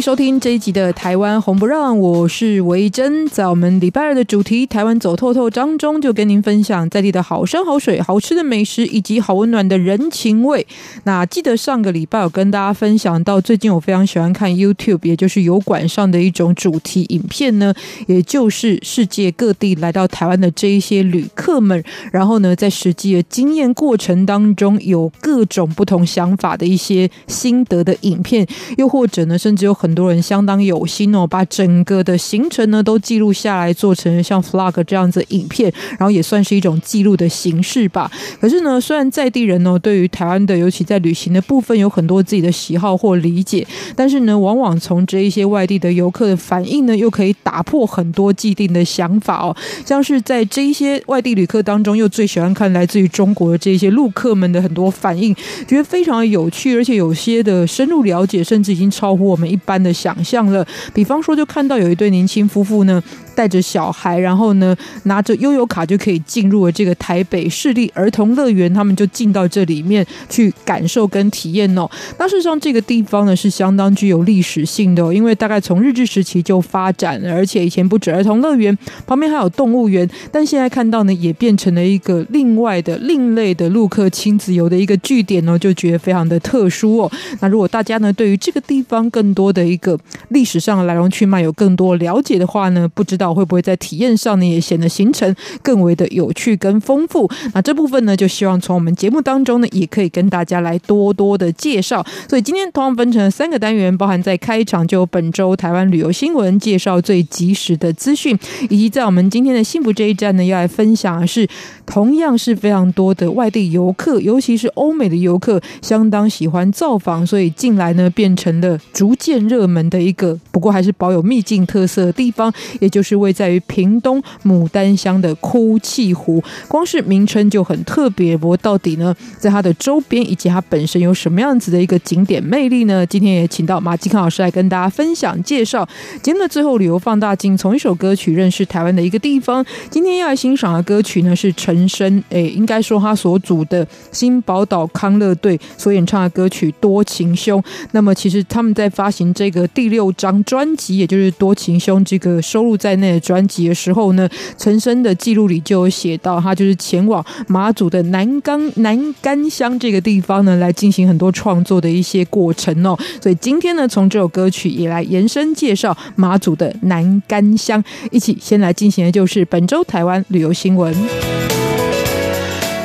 收听这一集的《台湾红不让》，我是维珍。在我们礼拜二的主题《台湾走透透》当中，就跟您分享在地的好山好水、好吃的美食以及好温暖的人情味。那记得上个礼拜有跟大家分享到，最近我非常喜欢看 YouTube，也就是油管上的一种主题影片呢，也就是世界各地来到台湾的这一些旅客们，然后呢，在实际的经验过程当中，有各种不同想法的一些心得的影片，又或者呢，甚至。有很很多人相当有心哦，把整个的行程呢都记录下来，做成像 vlog 这样子影片，然后也算是一种记录的形式吧。可是呢，虽然在地人呢对于台湾的，尤其在旅行的部分有很多自己的喜好或理解，但是呢，往往从这一些外地的游客的反应呢，又可以打破很多既定的想法哦。像是在这一些外地旅客当中，又最喜欢看来自于中国的这些陆客们的很多反应，觉得非常有趣，而且有些的深入了解，甚至已经超乎我们。一般的想象了，比方说，就看到有一对年轻夫妇呢，带着小孩，然后呢，拿着悠游卡就可以进入了这个台北市立儿童乐园，他们就进到这里面去感受跟体验哦。那事实上，这个地方呢是相当具有历史性的哦，因为大概从日治时期就发展，而且以前不止儿童乐园，旁边还有动物园，但现在看到呢，也变成了一个另外的另类的陆客亲子游的一个据点哦，就觉得非常的特殊哦。那如果大家呢对于这个地方更多的一个历史上的来龙去脉有更多了解的话呢，不知道会不会在体验上呢也显得行程更为的有趣跟丰富。那这部分呢，就希望从我们节目当中呢，也可以跟大家来多多的介绍。所以今天同样分成了三个单元，包含在开场就本周台湾旅游新闻，介绍最及时的资讯，以及在我们今天的幸福这一站呢，要来分享的是同样是非常多的外地游客，尤其是欧美的游客，相当喜欢造访，所以近来呢变成了逐渐。热门的一个，不过还是保有秘境特色的地方，也就是位在于屏东牡丹乡的哭泣湖。光是名称就很特别，不过到底呢，在它的周边以及它本身有什么样子的一个景点魅力呢？今天也请到马继康老师来跟大家分享介绍。节目的最后，旅游放大镜从一首歌曲认识台湾的一个地方。今天要来欣赏的歌曲呢，是陈升，诶，应该说他所组的新宝岛康乐队所演唱的歌曲《多情兄》。那么，其实他们在发行。这个第六张专辑，也就是《多情兄》这个收录在那专辑的时候呢，陈升的记录里就有写到，他就是前往马祖的南冈南干乡这个地方呢，来进行很多创作的一些过程哦。所以今天呢，从这首歌曲也来延伸介绍马祖的南干乡，一起先来进行的就是本周台湾旅游新闻。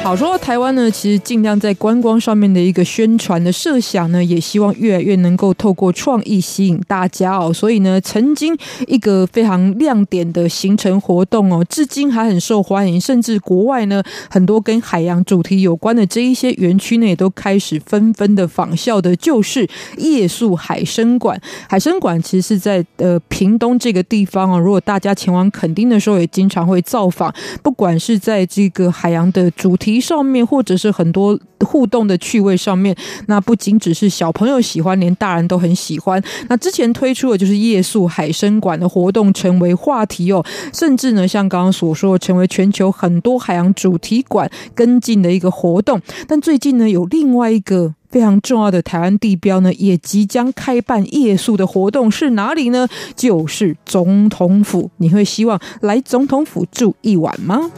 好，说到台湾呢，其实尽量在观光上面的一个宣传的设想呢，也希望越来越能够透过创意吸引大家哦。所以呢，曾经一个非常亮点的行程活动哦，至今还很受欢迎，甚至国外呢很多跟海洋主题有关的这一些园区呢，也都开始纷纷的仿效的，就是夜宿海生馆。海生馆其实是在呃屏东这个地方哦，如果大家前往垦丁的时候，也经常会造访，不管是在这个海洋的主题。上面或者是很多互动的趣味上面，那不仅只是小朋友喜欢，连大人都很喜欢。那之前推出的就是夜宿海生馆的活动，成为话题哦，甚至呢，像刚刚所说，成为全球很多海洋主题馆跟进的一个活动。但最近呢，有另外一个非常重要的台湾地标呢，也即将开办夜宿的活动，是哪里呢？就是总统府。你会希望来总统府住一晚吗？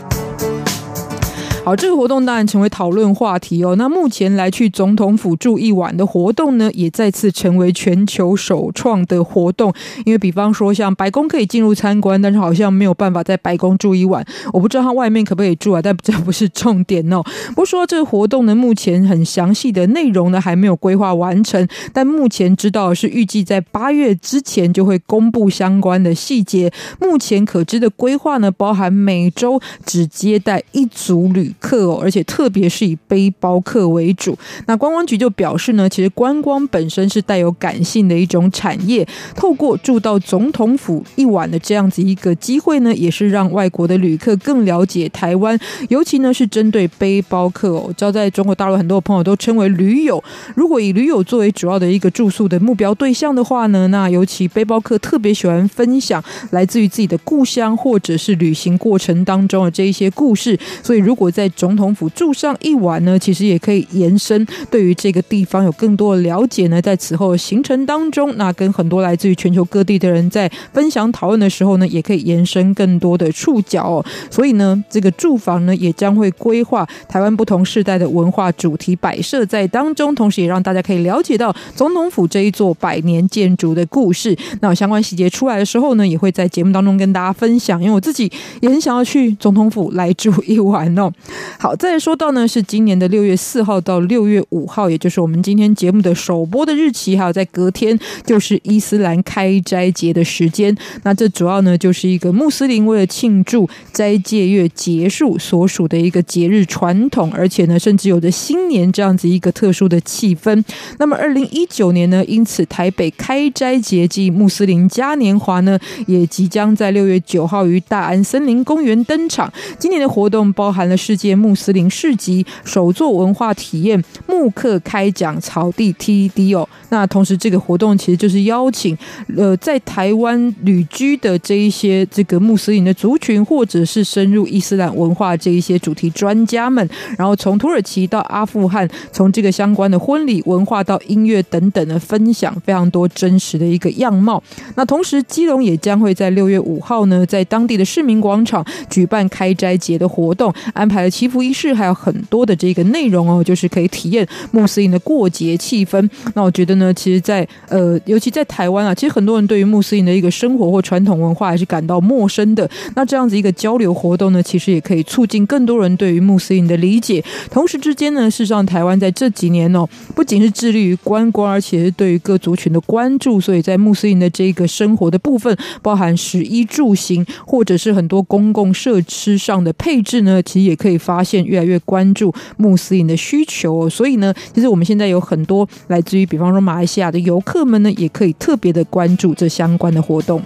好，这个活动当然成为讨论话题哦。那目前来去总统府住一晚的活动呢，也再次成为全球首创的活动。因为比方说，像白宫可以进入参观，但是好像没有办法在白宫住一晚。我不知道它外面可不可以住啊，但这不是重点哦。不说这个活动呢，目前很详细的内容呢还没有规划完成，但目前知道是预计在八月之前就会公布相关的细节。目前可知的规划呢，包含每周只接待一组旅客哦，而且特别是以背包客为主。那观光局就表示呢，其实观光本身是带有感性的一种产业，透过住到总统府一晚的这样子一个机会呢，也是让外国的旅客更了解台湾，尤其呢是针对背包客哦，知道在中国大陆很多朋友都称为驴友。如果以驴友作为主要的一个住宿的目标对象的话呢，那尤其背包客特别喜欢分享来自于自己的故乡或者是旅行过程当中的这一些故事，所以如果在总统府住上一晚呢，其实也可以延伸对于这个地方有更多的了解呢。在此后的行程当中，那跟很多来自于全球各地的人在分享讨论的时候呢，也可以延伸更多的触角哦。所以呢，这个住房呢也将会规划台湾不同世代的文化主题摆设在当中，同时也让大家可以了解到总统府这一座百年建筑的故事。那相关细节出来的时候呢，也会在节目当中跟大家分享。因为我自己也很想要去总统府来住一晚哦。好，再说到呢，是今年的六月四号到六月五号，也就是我们今天节目的首播的日期，还有在隔天就是伊斯兰开斋节的时间。那这主要呢就是一个穆斯林为了庆祝斋戒月结束所属的一个节日传统，而且呢甚至有着新年这样子一个特殊的气氛。那么二零一九年呢，因此台北开斋节暨穆斯林嘉年华呢，也即将在六月九号于大安森林公园登场。今年的活动包含了世界穆斯林市集、手作文化体验、慕课开讲、草地 TED 哦。那同时，这个活动其实就是邀请呃在台湾旅居的这一些这个穆斯林的族群，或者是深入伊斯兰文化这一些主题专家们，然后从土耳其到阿富汗，从这个相关的婚礼文化到音乐等等的分享，非常多真实的一个样貌。那同时，基隆也将会在六月五号呢，在当地的市民广场举办开斋节的活动，安排祈福仪式，还有很多的这个内容哦，就是可以体验穆斯林的过节气氛。那我觉得呢，其实在，在呃，尤其在台湾啊，其实很多人对于穆斯林的一个生活或传统文化还是感到陌生的。那这样子一个交流活动呢，其实也可以促进更多人对于穆斯林的理解。同时之间呢，事实上台湾在这几年哦，不仅是致力于观光，而且是对于各族群的关注。所以在穆斯林的这个生活的部分，包含食衣住行，或者是很多公共设施上的配置呢，其实也可以发现越来越关注穆斯林的需求哦。所以呢，其实我们现在有很多来自于，比方说马来西亚的游客们呢，也可以特别的关注这相关的活动。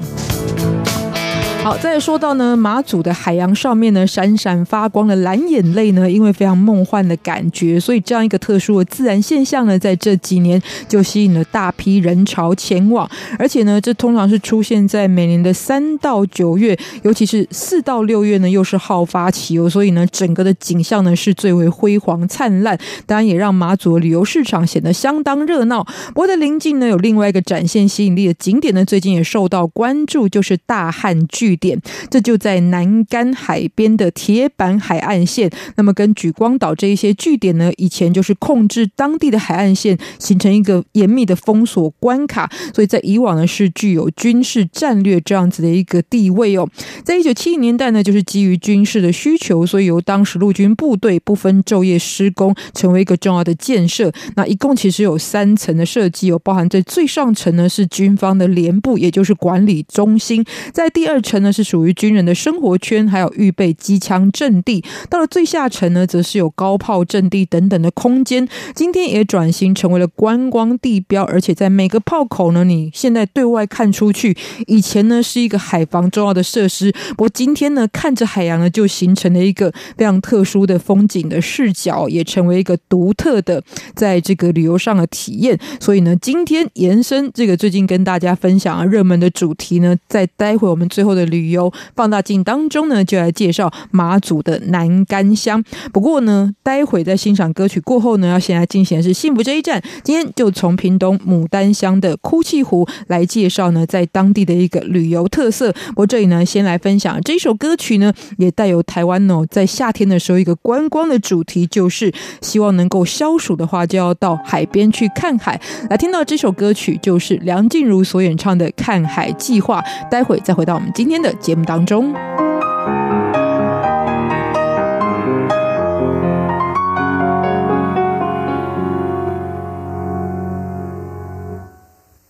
好，再说到呢，马祖的海洋上面呢，闪闪发光的蓝眼泪呢，因为非常梦幻的感觉，所以这样一个特殊的自然现象呢，在这几年就吸引了大批人潮前往，而且呢，这通常是出现在每年的三到九月，尤其是四到六月呢，又是好发期哦，所以呢，整个的景象呢是最为辉煌灿烂，当然也让马祖的旅游市场显得相当热闹。不过在邻近呢，有另外一个展现吸引力的景点呢，最近也受到关注，就是大汉据。据点，这就在南竿海边的铁板海岸线。那么，跟莒光岛这一些据点呢，以前就是控制当地的海岸线，形成一个严密的封锁关卡。所以在以往呢，是具有军事战略这样子的一个地位哦。在一九七零年代呢，就是基于军事的需求，所以由当时陆军部队不分昼夜施工，成为一个重要的建设。那一共其实有三层的设计哦，包含在最上层呢是军方的连部，也就是管理中心，在第二层。那是属于军人的生活圈，还有预备机枪阵地。到了最下层呢，则是有高炮阵地等等的空间。今天也转型成为了观光地标，而且在每个炮口呢，你现在对外看出去，以前呢是一个海防重要的设施，不过今天呢，看着海洋呢，就形成了一个非常特殊的风景的视角，也成为一个独特的在这个旅游上的体验。所以呢，今天延伸这个最近跟大家分享啊热门的主题呢，在待会我们最后的。旅游放大镜当中呢，就来介绍马祖的南竿乡。不过呢，待会在欣赏歌曲过后呢，要先来进行的是幸福这一站。今天就从屏东牡丹乡的哭泣湖来介绍呢，在当地的一个旅游特色。不过这里呢，先来分享这首歌曲呢，也带有台湾哦，在夏天的时候一个观光的主题，就是希望能够消暑的话，就要到海边去看海。来听到这首歌曲，就是梁静茹所演唱的《看海计划》。待会再回到我们今天的节目当中，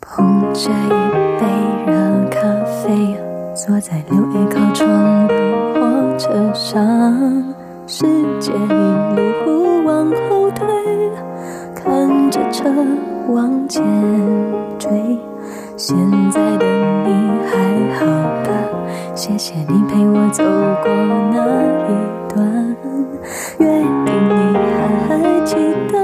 捧着一杯热咖啡，坐在六一靠窗的火车上，世界一路往后退，看着车往前追。现在的你还好吧？谢谢你陪我走过那一段约定，你还还记得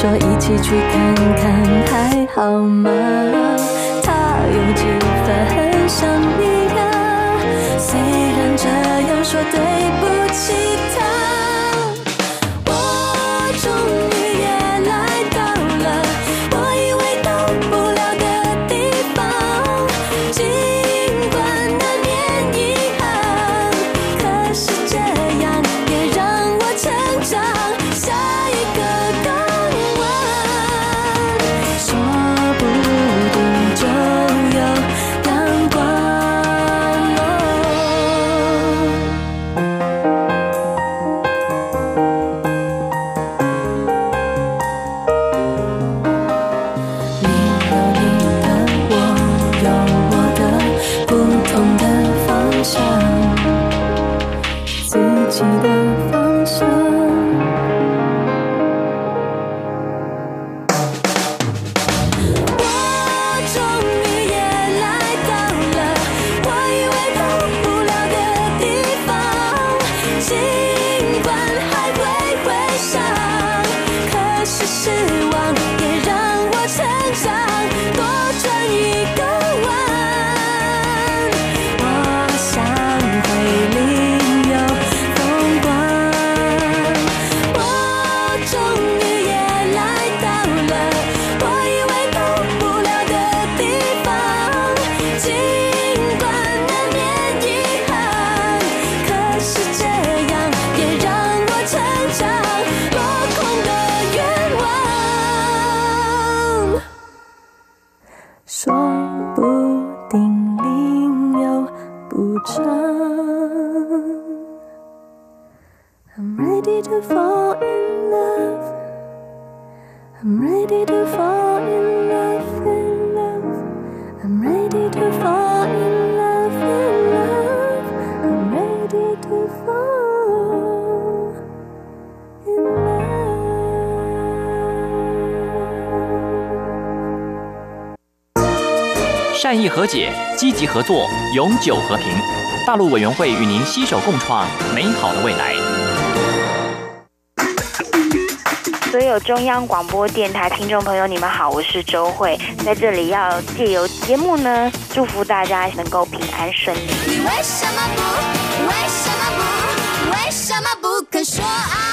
说一起去看看还好吗？Fall in love, in love. I'm ready to fall in love, in love. I'm ready to fall in love. 善意和解，积极合作，永久和平。大陆委员会与您携手共创美好的未来。所有中央广播电台听众朋友，你们好，我是周慧，在这里要借由节目呢，祝福大家能够平安顺利。你为什么不？为什么不？为什么不肯说爱？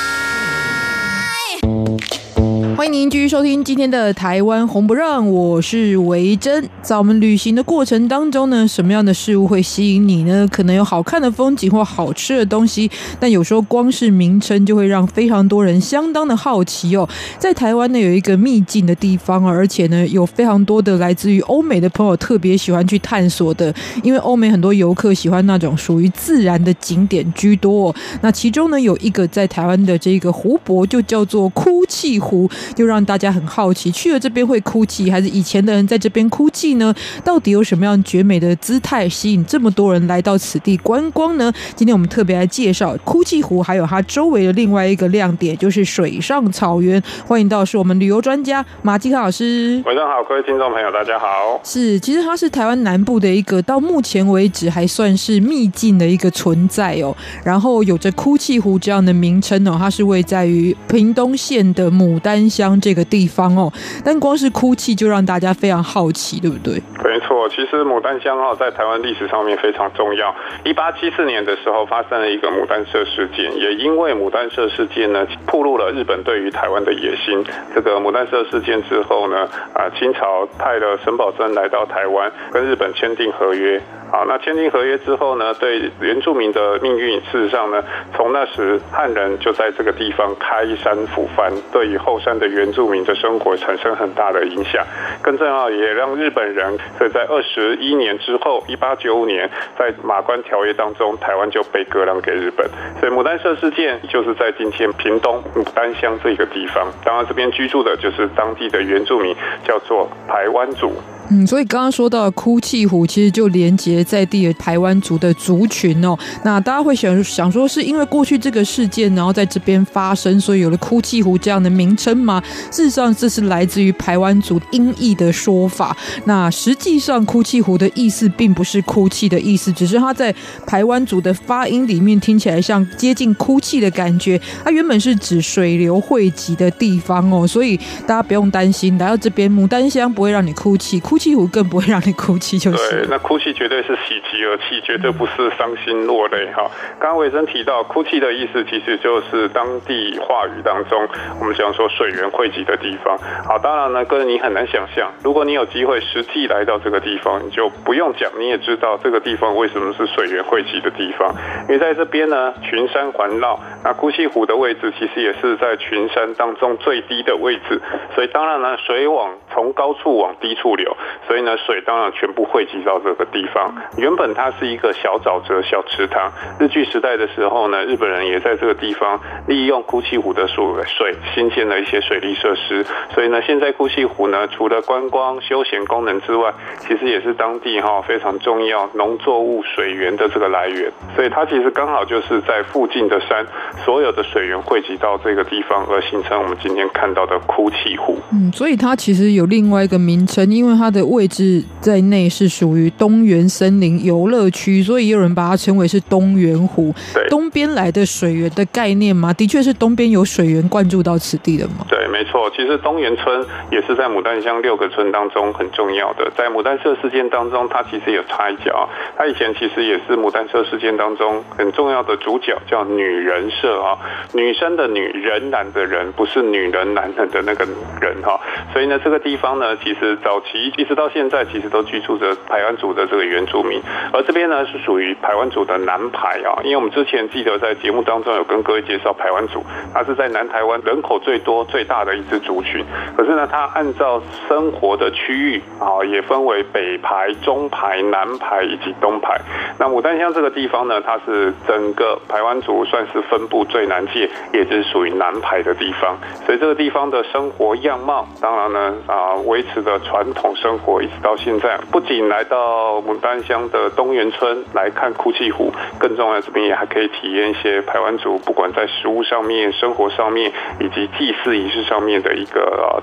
欢迎您继续收听今天的台湾红不让，我是维珍。在我们旅行的过程当中呢，什么样的事物会吸引你呢？可能有好看的风景或好吃的东西，但有时候光是名称就会让非常多人相当的好奇哦。在台湾呢，有一个秘境的地方，而且呢，有非常多的来自于欧美的朋友特别喜欢去探索的，因为欧美很多游客喜欢那种属于自然的景点居多。那其中呢，有一个在台湾的这个湖泊，就叫做哭泣湖。就让大家很好奇，去了这边会哭泣，还是以前的人在这边哭泣呢？到底有什么样绝美的姿态吸引这么多人来到此地观光呢？今天我们特别来介绍哭泣湖，还有它周围的另外一个亮点，就是水上草原。欢迎到是我们旅游专家马继康老师。晚上好，各位听众朋友，大家好。是，其实它是台湾南部的一个到目前为止还算是秘境的一个存在哦。然后有着哭泣湖这样的名称哦，它是位在于屏东县的牡丹乡。这个地方哦。但光是哭泣就让大家非常好奇，对不对？没错，其实牡丹乡哦，在台湾历史上面非常重要。一八七四年的时候，发生了一个牡丹社事件，也因为牡丹社事件呢，暴露了日本对于台湾的野心。这个牡丹社事件之后呢，啊，清朝派了沈葆楨来到台湾，跟日本签订合约。好，那签订合约之后呢，对原住民的命运，事实上呢，从那时汉人就在这个地方开山抚番，对于后山的原住民的生活产生很大的影响。更重要，也让日本人，所以在二十一年之后，一八九五年，在马关条约当中，台湾就被割让给日本。所以牡丹社事件就是在今天屏东牡丹乡这个地方。当然，这边居住的就是当地的原住民，叫做排湾族。嗯，所以刚刚说到哭泣湖，其实就连接在地的台湾族的族群哦。那大家会想想说，是因为过去这个事件，然后在这边发生，所以有了哭泣湖这样的名称吗？事实上，这是来自于台湾族音译的说法。那实际上，哭泣湖的意思并不是哭泣的意思，只是它在台湾族的发音里面听起来像接近哭泣的感觉。它原本是指水流汇集的地方哦，所以大家不用担心，来到这边牡丹乡不会让你哭泣，哭。哭泣湖更不会让你哭泣，就是对。那哭泣绝对是喜极而泣，绝对不是伤心落泪哈。刚刚维珍提到，哭泣的意思其实就是当地话语当中，我们讲说水源汇集的地方。好，当然呢，哥你很难想象，如果你有机会实际来到这个地方，你就不用讲，你也知道这个地方为什么是水源汇集的地方。因为在这边呢，群山环绕，那哭泣湖的位置其实也是在群山当中最低的位置，所以当然呢，水往从高处往低处流。所以呢，水当然全部汇集到这个地方。原本它是一个小沼泽、小池塘。日据时代的时候呢，日本人也在这个地方利用哭泣湖的水水，新建了一些水利设施。所以呢，现在哭泣湖呢，除了观光休闲功能之外，其实也是当地哈非常重要农作物水源的这个来源。所以它其实刚好就是在附近的山，所有的水源汇集到这个地方，而形成我们今天看到的哭泣湖。嗯，所以它其实有另外一个名称，因为它位置在内是属于东园森林游乐区，所以也有人把它称为是东园湖。对，东边来的水源的概念吗？的确是东边有水源灌注到此地的吗？对，没错。其实东园村也是在牡丹乡六个村当中很重要的。在牡丹社事件当中，它其实有插一脚。它以前其实也是牡丹社事件当中很重要的主角，叫女人社啊，女生的女人，男的人，不是女人男人的那个人哈。所以呢，这个地方呢，其实早期一直到现在，其实都居住着排湾族的这个原住民，而这边呢是属于排湾族的南排啊。因为我们之前记得在节目当中有跟各位介绍排湾族，它是在南台湾人口最多、最大的一支族群。可是呢，它按照生活的区域啊，也分为北排、中排、南排以及东排。那牡丹乡这个地方呢，它是整个排湾族算是分布最南界，也就是属于南排的地方。所以这个地方的生活样貌，当然呢啊，维持着传统生活。一直到现在，不仅来到牡丹乡的东源村来看哭泣湖，更重要，这边也还可以体验一些排湾族，不管在食物上面、生活上面，以及祭祀仪式上面的一个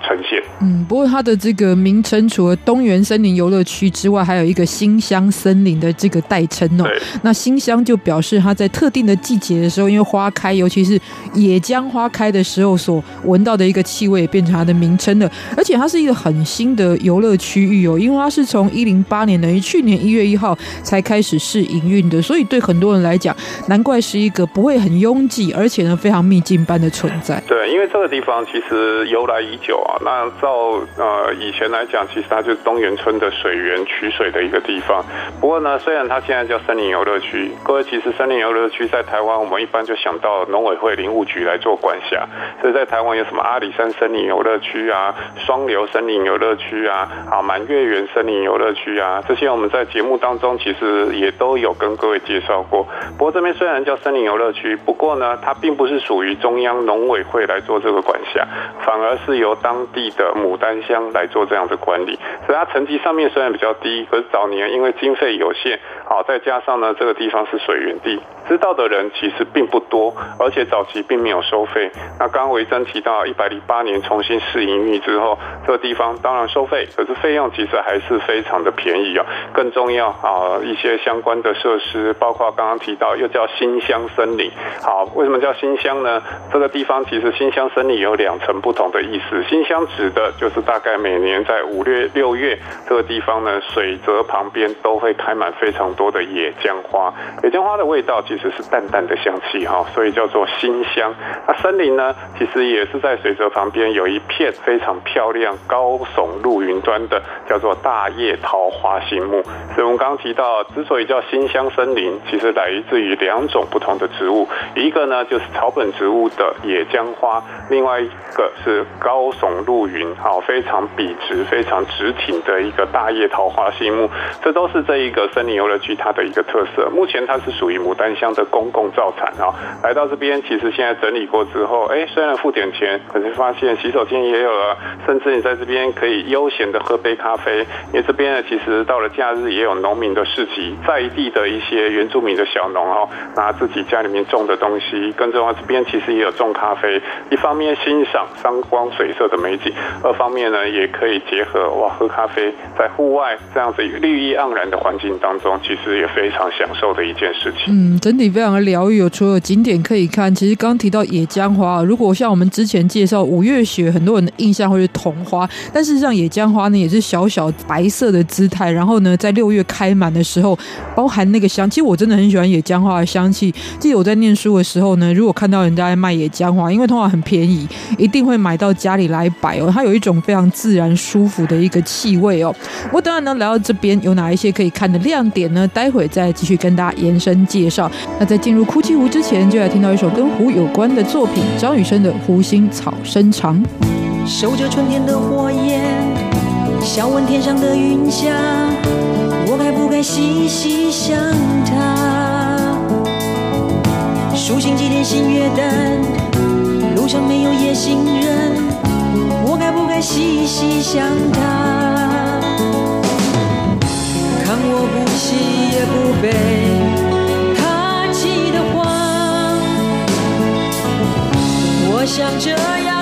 呈现。嗯，不过它的这个名称除了东园森林游乐区之外，还有一个新乡森林的这个代称哦。对。那新乡就表示它在特定的季节的时候，因为花开，尤其是野姜花开的时候所闻到的一个气味，也变成它的名称了。而且它是一个很新的游乐区域。哦，因为它是从一零八年等于去年一月一号才开始试营运的，所以对很多人来讲，难怪是一个不会很拥挤，而且呢非常秘境般的存在。对，因为这个地方其实由来已久啊。那照呃以前来讲，其实它就是东源村的水源取水的一个地方。不过呢，虽然它现在叫森林游乐区，各位其实森林游乐区在台湾，我们一般就想到农委会林务局来做管辖。所以在台湾有什么阿里山森林游乐区啊、双流森林游乐区啊、啊满月。园森林游乐区啊，这些我们在节目当中其实也都有跟各位介绍过。不过这边虽然叫森林游乐区，不过呢，它并不是属于中央农委会来做这个管辖，反而是由当地的牡丹乡来做这样的管理。所以它层级上面虽然比较低，可是早年因为经费有限，好，再加上呢，这个地方是水源地。知道的人其实并不多，而且早期并没有收费。那刚刚维珍提到，一百零八年重新试营运之后，这个地方当然收费，可是费用其实还是非常的便宜啊。更重要啊，一些相关的设施，包括刚刚提到又叫新乡森林。好，为什么叫新乡呢？这个地方其实新乡森林有两层不同的意思。新香指的就是大概每年在五月、六月这个地方呢，水泽旁边都会开满非常多的野姜花。野姜花的味道其实是淡淡的香气哈，所以叫做新香。那森林呢，其实也是在水泽旁边有一片非常漂亮、高耸入云端的，叫做大叶桃花心木。所以我们刚刚提到，之所以叫新香森林，其实来自于两种不同的植物，一个呢就是草本植物的野姜花，另外一个是高耸入云，好，非常笔直、非常直挺的一个大叶桃花心木，这都是这一个森林游乐区它的一个特色。目前它是属于牡丹乡的公共造产啊。来到这边，其实现在整理过之后，哎，虽然付点钱，可是发现洗手间也有了，甚至你在这边可以悠闲的喝杯咖啡。因为这边呢，其实到了假日也有农民的市集，在地的一些原住民的小农哦，拿自己家里面种的东西，更重要，这边其实也有种咖啡。一方面欣赏山光水色的美景，二方面呢，也可以结合哇，喝咖啡，在户外这样子绿意盎然的环境当中，其实也非常享受的一件事情。嗯，整体非常的疗愈。有除了景点可以看，其实刚提到野姜花，如果像我们之前介绍五月雪，很多人的印象会是桐花，但事实上野姜花呢也是小小白色的姿态，然后呢在六月开满的时候，包含那个香其实，我真的很喜欢野姜花的香气。记得我在念书的时候呢，如果看到人家在卖野姜花，因为通常很便宜，一定会买到到家里来摆哦。它有一种非常自然舒服的一个气味哦。我当然呢来到这边有哪一些可以看的亮点呢？待会再继续跟大家延伸介绍。那在进入哭泣湖之前，就来听到一首跟湖有关的作品，张雨生的《湖心草生长》。守着春天的火焰，笑问天上的云霞，我该不该细细想他？数星几点星月淡，路上没有夜行人，我该不该细细想他？看我不喜也不悲。我想这样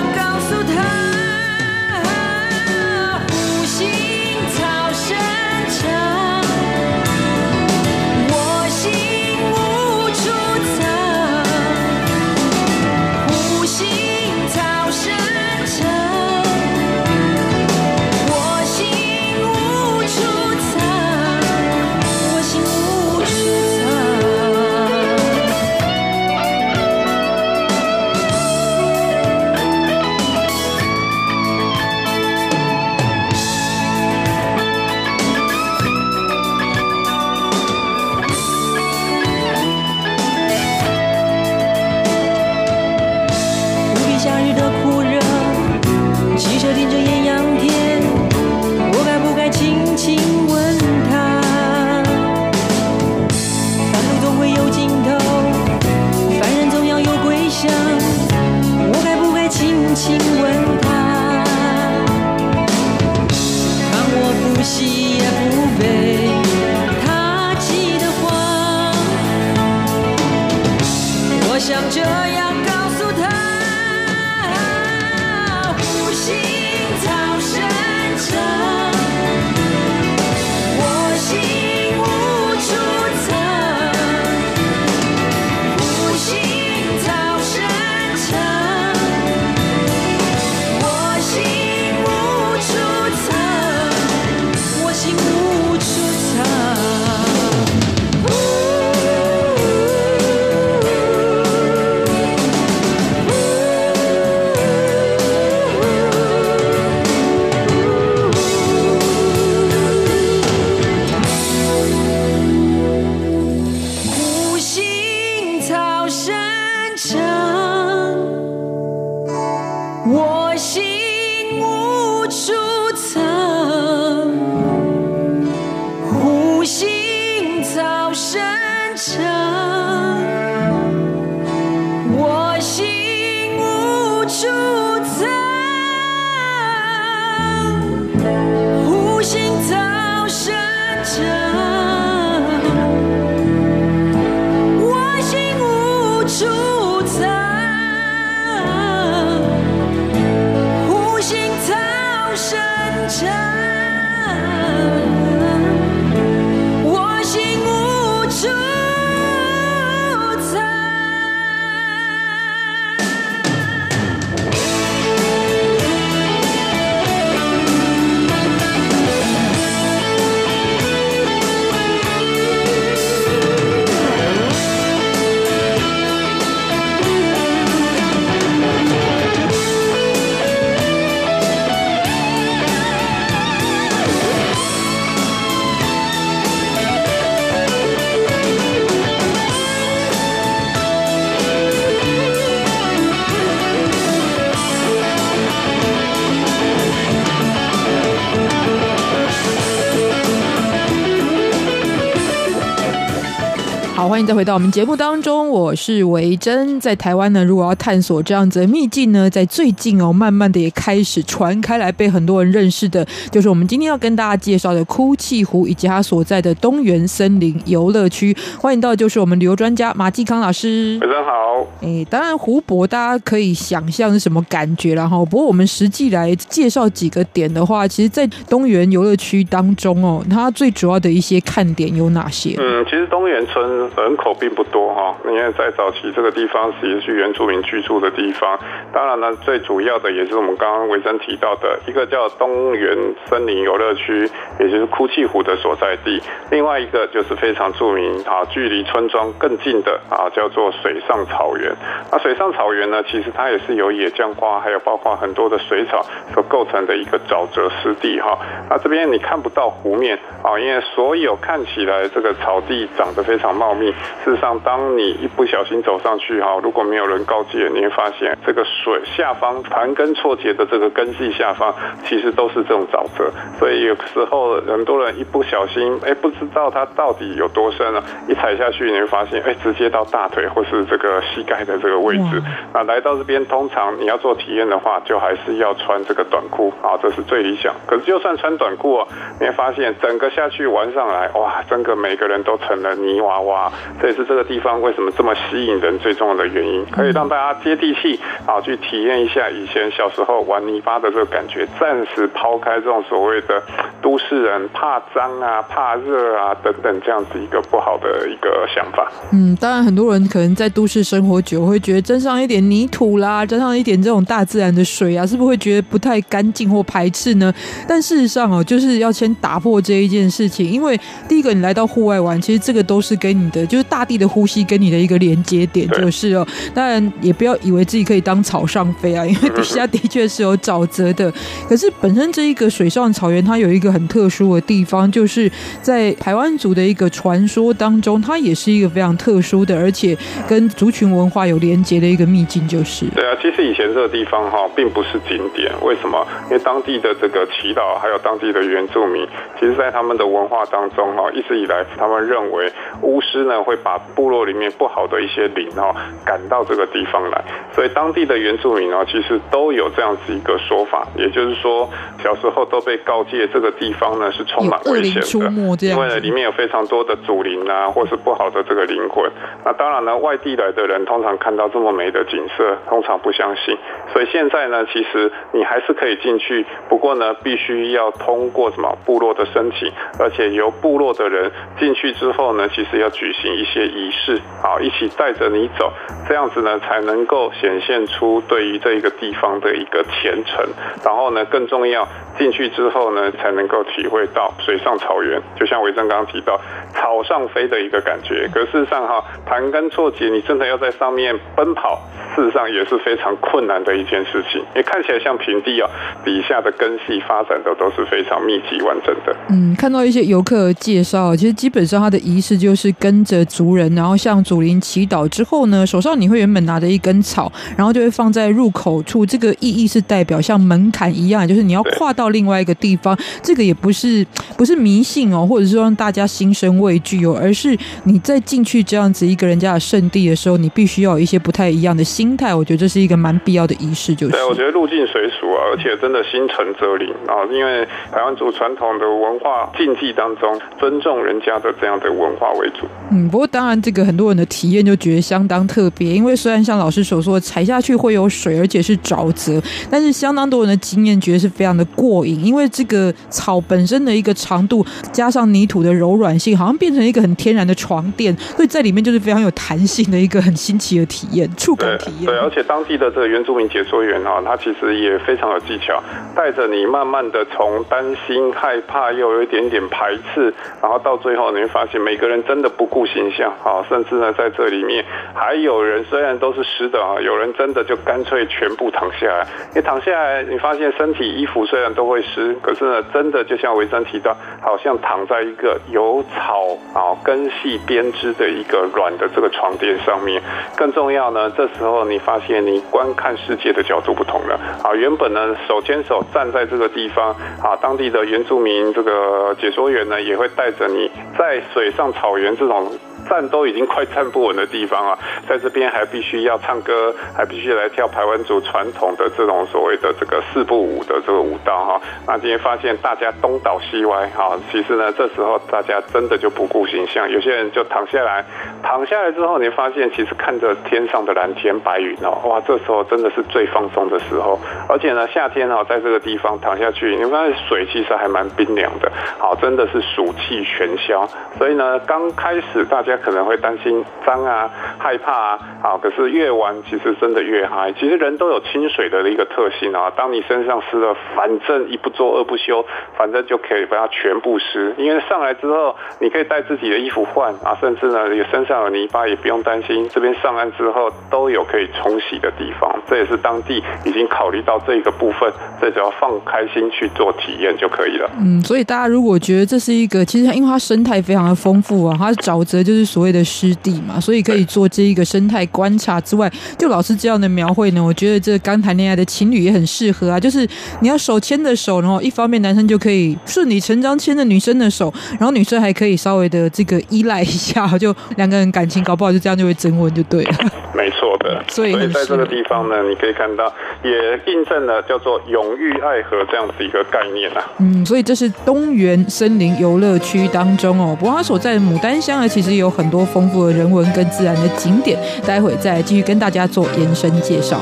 再回到我们节目当中，我是维珍。在台湾呢，如果要探索这样子的秘境呢，在最近哦，慢慢的也开始传开来，被很多人认识的，就是我们今天要跟大家介绍的哭泣湖以及它所在的东园森林游乐区。欢迎到就是我们旅游专家马继康老师。维珍好。哎，当然湖泊大家可以想象是什么感觉，然后不过我们实际来介绍几个点的话，其实，在东园游乐区当中哦，它最主要的一些看点有哪些？嗯，其实东园村。人口并不多哈，因为在早期这个地方其实是原住民居住的地方。当然呢，最主要的也是我们刚刚维珍提到的一个叫东园森林游乐区，也就是哭泣湖的所在地。另外一个就是非常著名啊，距离村庄更近的啊，叫做水上草原。那水上草原呢，其实它也是由野姜花，还有包括很多的水草所构成的一个沼泽湿地哈。那这边你看不到湖面啊，因为所有看起来这个草地长得非常茂密。事实上，当你一不小心走上去哈，如果没有人告诫，你会发现这个水下方盘根错节的这个根系下方，其实都是这种沼泽。所以有时候很多人一不小心，哎，不知道它到底有多深啊，一踩下去，你会发现，哎，直接到大腿或是这个膝盖的这个位置。那来到这边，通常你要做体验的话，就还是要穿这个短裤啊，这是最理想。可是就算穿短裤啊，你会发现整个下去玩上来，哇，整个每个人都成了泥娃娃。这也是这个地方为什么这么吸引人最重要的原因，可以让大家接地气啊，去体验一下以前小时候玩泥巴的这个感觉。暂时抛开这种所谓的都市人怕脏啊、怕热啊等等这样子一个不好的一个想法。嗯，当然很多人可能在都市生活久，会觉得沾上一点泥土啦，沾上一点这种大自然的水啊，是不是会觉得不太干净或排斥呢？但事实上哦，就是要先打破这一件事情，因为第一个你来到户外玩，其实这个都是跟你的。就是大地的呼吸跟你的一个连接点，就是哦。当然也不要以为自己可以当草上飞啊，因为底下的确是有沼泽的。可是本身这一个水上草原，它有一个很特殊的地方，就是在台湾族的一个传说当中，它也是一个非常特殊的，而且跟族群文化有连接的一个秘境。就是对啊，其实以前这个地方哈，并不是景点。为什么？因为当地的这个祈祷，还有当地的原住民，其实在他们的文化当中哈，一直以来他们认为巫师呢。会把部落里面不好的一些灵哦赶到这个地方来，所以当地的原住民哦其实都有这样子一个说法，也就是说小时候都被告诫这个地方呢是充满危险的，因为呢里面有非常多的祖灵啊，或是不好的这个灵魂。那当然呢，外地来的人通常看到这么美的景色，通常不相信。所以现在呢，其实你还是可以进去，不过呢，必须要通过什么部落的申请，而且由部落的人进去之后呢，其实要举行。一些仪式，好，一起带着你走，这样子呢，才能够显现出对于这一个地方的一个虔诚。然后呢，更重要，进去之后呢，才能够体会到水上草原，就像维珍刚提到草上飞的一个感觉。可事实上哈，盘根错节，你真的要在上面奔跑。事实上也是非常困难的一件事情，也看起来像平地啊，底下的根系发展的都是非常密集完整的。嗯，看到一些游客介绍，其实基本上他的仪式就是跟着族人，然后向祖灵祈祷之后呢，手上你会原本拿着一根草，然后就会放在入口处，这个意义是代表像门槛一样，就是你要跨到另外一个地方。这个也不是不是迷信哦，或者是说让大家心生畏惧哦，而是你在进去这样子一个人家的圣地的时候，你必须要有一些不太一样的心。心态，我觉得这是一个蛮必要的仪式，就是。对，我觉得入境随俗啊，而且真的心诚则灵啊，因为台湾族传统的文化禁忌当中，尊重人家的这样的文化为主。嗯，不过当然，这个很多人的体验就觉得相当特别，因为虽然像老师所说，踩下去会有水，而且是沼泽，但是相当多人的经验觉得是非常的过瘾，因为这个草本身的一个长度，加上泥土的柔软性，好像变成一个很天然的床垫，所以在里面就是非常有弹性的一个很新奇的体验，触感体验。对，而且当地的这个原住民解说员啊，他其实也非常有技巧，带着你慢慢的从担心、害怕，又有一点点排斥，然后到最后你会发现，每个人人真的不顾形象啊，甚至呢，在这里面还有人虽然都是湿的啊，有人真的就干脆全部躺下来，你躺下来，你发现身体衣服虽然都会湿，可是呢，真的就像维珍提到，好像躺在一个有草啊根系编织的一个软的这个床垫上面。更重要呢，这时候。你发现你观看世界的角度不同了啊！原本呢，手牵手站在这个地方啊，当地的原住民这个解说员呢，也会带着你在水上草原这种站都已经快站不稳的地方啊，在这边还必须要唱歌，还必须来跳排湾族传统的这种所谓的这个四步舞的这个舞蹈哈。那今天发现大家东倒西歪哈，其实呢，这时候大家真的就不顾形象，有些人就躺下来，躺下来之后，你发现其实看着天上的蓝天白云哦，哇，这时候真的是最放松的时候。而且呢，夏天哦，在这个地方躺下去，你发现水其实还蛮冰凉的，好，真的是暑气全消。所以呢，刚开始大家可能会担心脏啊、害怕啊，好，可是越玩其实真的越嗨。其实人都有亲水的一个特性啊，当你身上湿了，反正一不做二不休，反正就可以把它全部湿。因为上来之后，你可以带自己的衣服换啊，甚至呢，你身上有泥巴也不用担心。这边上岸之后都有可以冲洗的地方，这也是当地已经考虑到这个部分，这只要放开心去做体验就可以了。嗯，所以大家如果觉得这是一个，其实因为它生态非常的丰富啊，它的沼泽就是所谓的湿地嘛，所以可以做这一个生态观察之外，就老师这样的描绘呢，我觉得这刚谈恋爱的情侣也很适合啊，就是你要手牵着手，然后一方面男生就可以顺理成章牵着女生的手，然后女生还可以稍微的这个依赖一下，就两个人感情搞不好就这样就会升温就对了。没错的，所以在这个地方呢，你可以看到也印证了叫做永浴爱河这样子一个概念啊。嗯，所以这是东园森林游乐区当中哦，不过它所在的牡丹乡呢，其实有很多丰富的人文跟自然的景点，待会再继续跟大家做延伸介绍。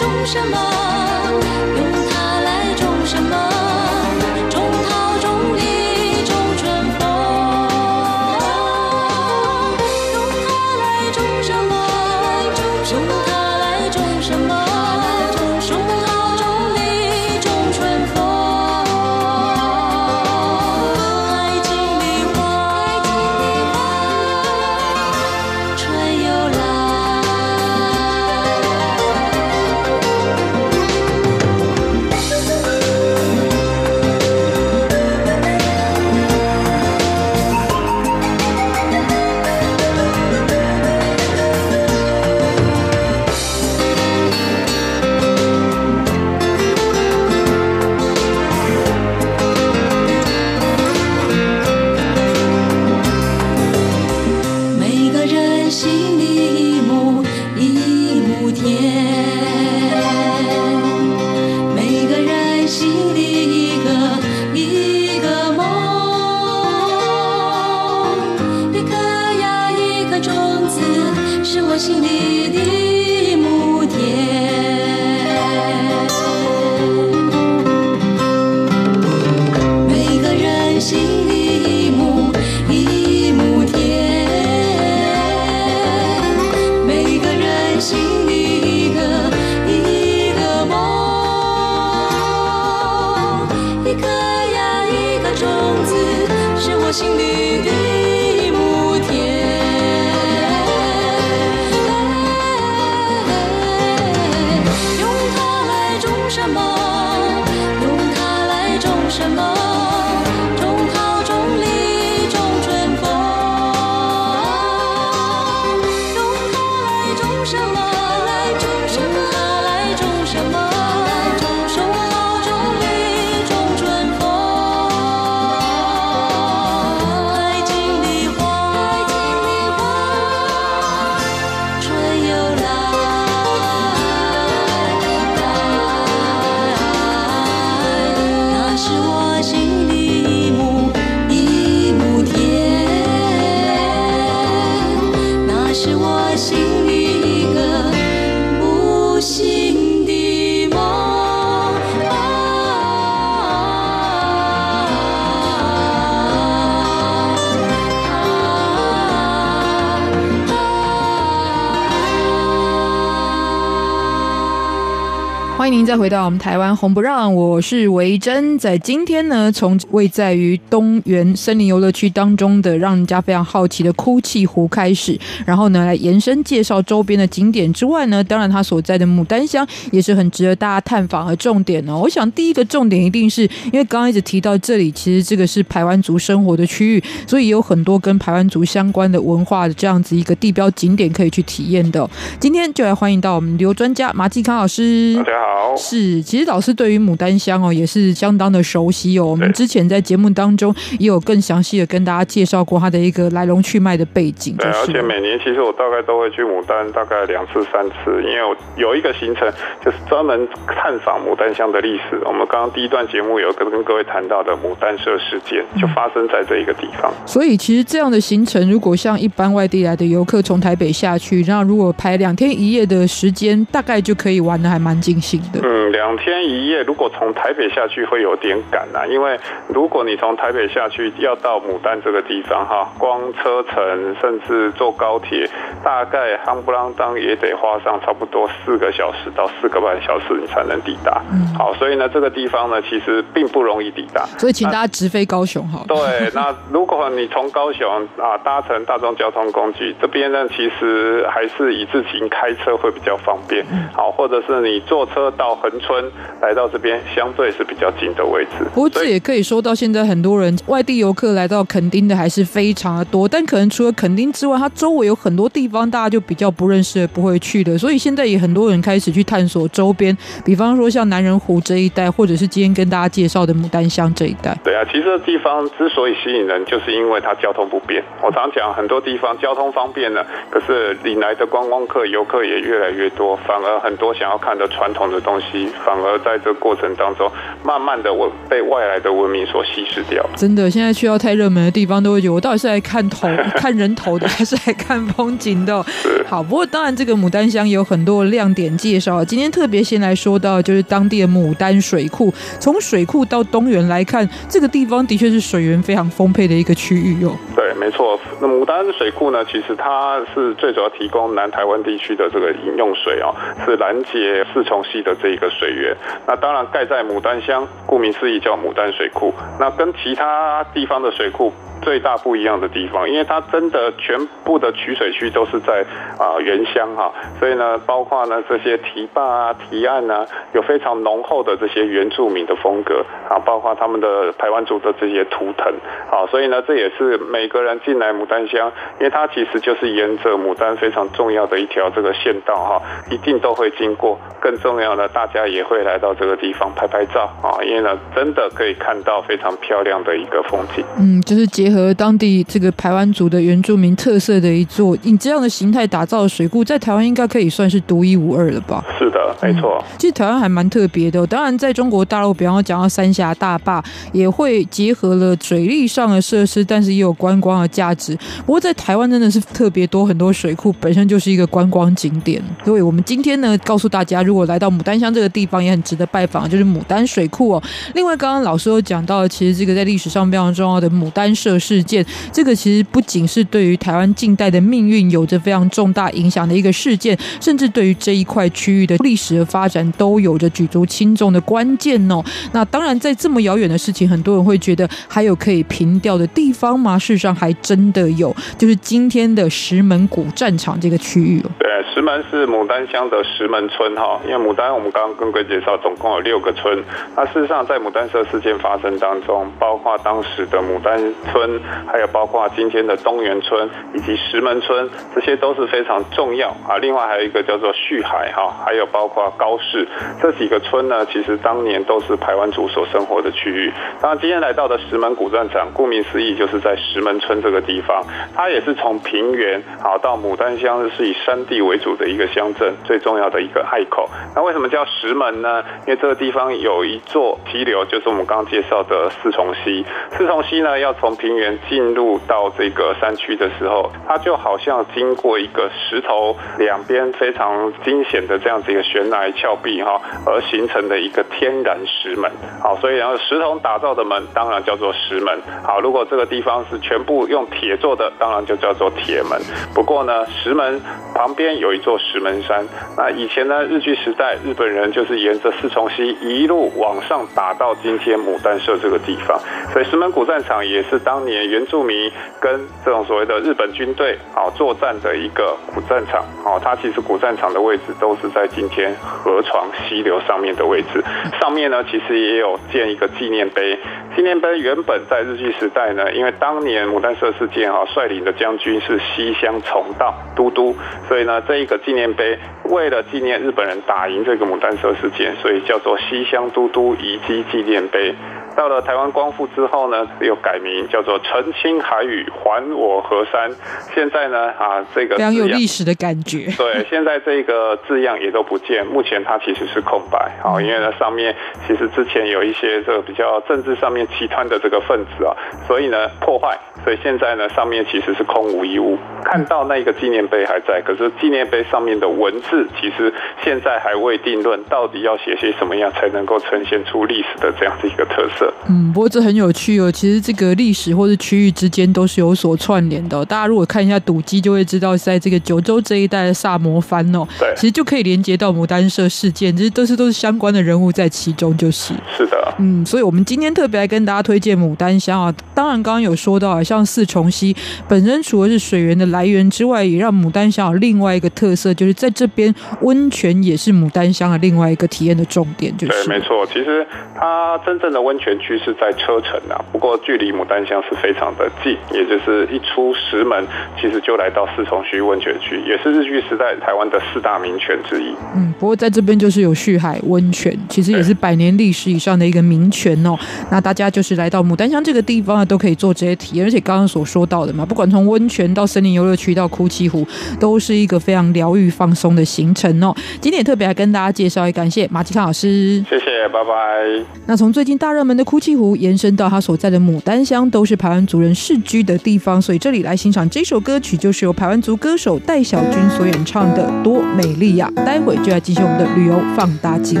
迎再回到我们台湾红不让，我是维珍。在今天呢，从位在于东园森林游乐区当中的让人家非常好奇的哭泣湖开始，然后呢来延伸介绍周边的景点之外呢，当然它所在的牡丹乡也是很值得大家探访的重点哦。我想第一个重点一定是因为刚刚一直提到这里，其实这个是排湾族生活的区域，所以有很多跟排湾族相关的文化的这样子一个地标景点可以去体验的。今天就来欢迎到我们旅游专家马继康老师，大家好。好，是，其实老师对于牡丹香哦也是相当的熟悉哦。我们之前在节目当中也有更详细的跟大家介绍过它的一个来龙去脉的背景。对，而且每年其实我大概都会去牡丹大概两次三次，因为我有一个行程就是专门探访牡丹香的历史。我们刚刚第一段节目有跟跟各位谈到的牡丹社事件，就发生在这一个地方。嗯。所以其实这样的行程，如果像一般外地来的游客从台北下去，然后如果排两天一夜的时间，大概就可以玩的还蛮尽兴。嗯，两天一夜，如果从台北下去会有点赶啊，因为如果你从台北下去要到牡丹这个地方哈，光车程甚至坐高铁，大概夯不啷当也得花上差不多四个小时到四个半小时，你才能抵达。嗯，好，所以呢，这个地方呢，其实并不容易抵达。所以，请大家直飞高雄哈。对，那如果你从高雄啊搭乘大众交通工具，这边呢，其实还是以自行开车会比较方便。好，或者是你坐车。到恒春来到这边，相对是比较近的位置。不过这也可以说到现在，很多人外地游客来到垦丁的还是非常的多。但可能除了垦丁之外，它周围有很多地方大家就比较不认识、不会去的。所以现在也很多人开始去探索周边，比方说像南仁湖这一带，或者是今天跟大家介绍的牡丹乡这一带。对啊，其实这地方之所以吸引人，就是因为它交通不便。我常讲很多地方交通方便了，可是引来的观光客、游客也越来越多，反而很多想要看的传统的。东西反而在这个过程当中，慢慢的我被外来的文明所稀释掉。真的，现在去到太热门的地方，都会觉得我到底是来看头、看人头的，还是来看风景的？好，不过当然，这个牡丹乡有很多亮点介绍。今天特别先来说到，就是当地的牡丹水库。从水库到东园来看，这个地方的确是水源非常丰沛的一个区域哦。对，没错。那牡丹水库呢，其实它是最主要提供南台湾地区的这个饮用水哦，是拦截四重溪的这一个水源。那当然盖在牡丹乡，顾名思义叫牡丹水库。那跟其他地方的水库。最大不一样的地方，因为它真的全部的取水区都是在啊原乡哈，所以呢，包括呢这些堤坝啊、堤岸啊，有非常浓厚的这些原住民的风格啊，包括他们的台湾族的这些图腾啊，所以呢，这也是每个人进来牡丹乡，因为它其实就是沿着牡丹非常重要的一条这个县道哈，一定都会经过。更重要，大家也会来到这个地方拍拍照啊，因为呢，真的可以看到非常漂亮的一个风景。嗯，就是结。合当地这个台湾族的原住民特色的一座以这样的形态打造的水库，在台湾应该可以算是独一无二了吧？是的，没错。嗯，其实台湾还蛮特别的。当然，在中国大陆，比方说讲到三峡大坝，也会结合了水利上的设施，但是也有观光的价值。不过在台湾真的是特别多，很多水库本身就是一个观光景点。所以我们今天呢，告诉大家，如果来到牡丹乡这个地方，也很值得拜访，就是牡丹水库哦。另外，刚刚老师有讲到，其实这个在历史上非常重要的牡丹社。事件，这个其实不仅是对于台湾近代的命运有着非常重大影响的一个事件，甚至对于这一块区域的历史的发展都有着举足轻重的关键哦。那当然，在这么遥远的事情，很多人会觉得还有可以凭吊的地方吗？事实上，还真的有，就是今天的石门古战场这个区域哦。对，石门是牡丹乡的石门村哈，因为牡丹我们刚刚跟各位介绍，总共有六个村。那事实上，在牡丹社事件发生当中，包括当时的牡丹村。还有包括今天的东园村以及石门村，这些都是非常重要啊。另外还有一个叫做旭海哈，还有包括高市这几个村呢，其实当年都是排湾族所生活的区域。当然，今天来到的石门古战场，顾名思义就是在石门村这个地方，它也是从平原好到牡丹乡是以山地为主的一个乡镇，最重要的一个隘口。那为什么叫石门呢？因为这个地方有一座溪流，就是我们刚刚介绍的四重溪。四重溪呢，要从平原进入到这个山区的时候，它就好像经过一个石头两边非常惊险的这样子一个悬崖峭壁哈，而形成的一个天然石门。好，所以然后石头打造的门当然叫做石门。好，如果这个地方是全部用铁做的，当然就叫做铁门。不过呢，石门旁边有一座座石门山。那以前呢，日据时代，日本人就是沿着四重溪一路往上打到今天牡丹社这个地方，所以石门古战场也是当年原住民跟这种所谓的日本军队啊作战的一个古战场。哦，它其实古战场的位置都是在今天河床溪流上面的位置，上面呢其实也有建一个纪念碑。纪念碑原本在日据时代呢，因为当年牡丹社事件啊，率领的将军是西乡重道都督，所以呢，这一个纪念碑为了纪念日本人打赢这个牡丹社事件，所以叫做西乡都督遗迹纪念碑。到了台湾光复之后呢，又改名叫做澄清海宇还我河山。现在呢，啊，这个非常有历史的感觉。对，现在这个字样也都不见，目前它其实是空白。好，因为呢上面其实之前有一些这个比较政治上面极端的这个分子啊，所以呢破坏，所以现在呢上面其实是空无一物。看到那个纪念碑还在，可是纪念碑上面的文字其实现在还未定论，到底要写些什么样才能够呈现出历史的这样的一个特色。嗯，不过这很有趣哦。其实这个历史或者区域之间都是有所串联的哦。大家如果看一下赌机，就会知道在这个九州这一带的萨摩藩哦，对，其实就可以连接到牡丹社事件，这都是都是相关的人物在其中，就是。是的，嗯，所以我们今天特别来跟大家推荐牡丹香啊。当然，刚刚有说到啊，像四重溪本身除了是水源的来源之外，也让牡丹乡有另外一个特色，就是在这边温泉也是牡丹乡的另外一个体验的重点，就是。对，没错，其实它真正的温泉区是在车城啊，不过距离牡丹乡是非常的近，也就是一出石门，其实就来到四重溪温泉区，也是日据时代台湾的四大名泉之一。嗯，不过在这边就是有旭海温泉，其实也是百年历史以上的一个名泉哦。那大家就是来到牡丹乡这个地方啊，都可以做这些体验，而且刚刚所说到的嘛，不管从温泉到森林游乐区到哭泣湖，都是一个非常疗愈放松的行程哦。今天也特别来跟大家介绍，也感谢马吉康老师，谢谢，拜拜。那从最近大热门的哭泣湖延伸到他所在的牡丹乡，都是排湾族人世居的地方，所以这里来欣赏这首歌曲，就是由排湾族歌手戴小军所演唱的《多美丽呀》。待会就要进行我们的旅游放大镜。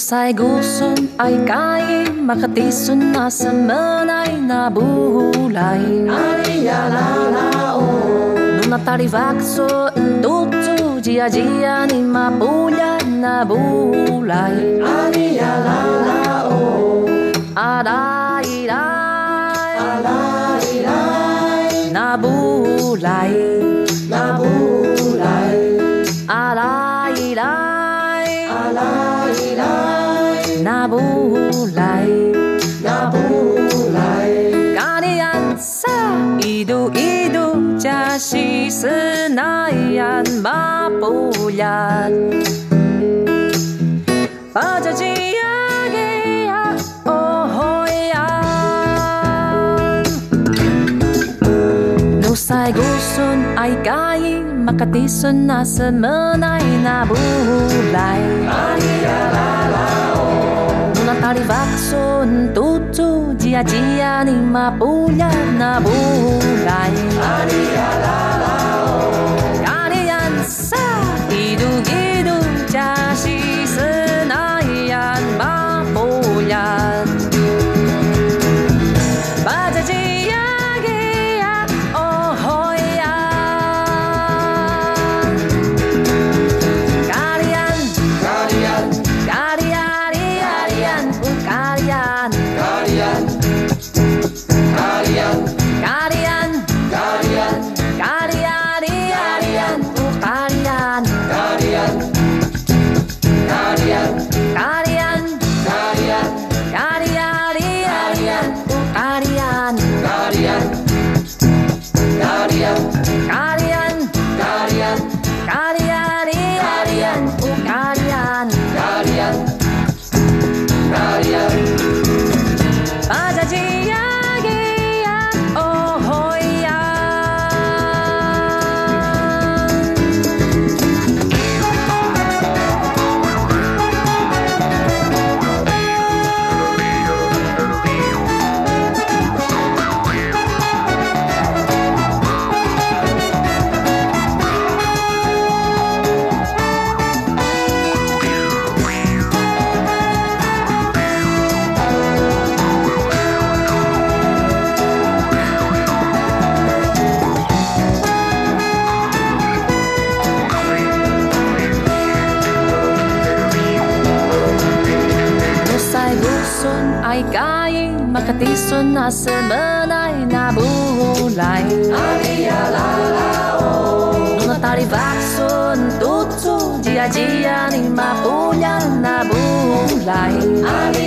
努塞古孙爱盖玛卡蒂孙那什么奈那布来，阿里呀啦啦哦，努那塔里瓦克索杜祖吉呀吉呀尼玛布呀那布来，阿里呀啦啦哦，阿拉伊来，阿拉伊来，那布来，那布来，阿拉伊来，阿拉。那不来，那不来。咖喱安萨一度一度加西斯那样马不亚，巴扎吉亚给亚哦呀。马卡蒂孙那什么来那不来？阿里呀啦啦哦，努那达里发孙督促，吉呀吉呀尼玛不呀那不来？阿里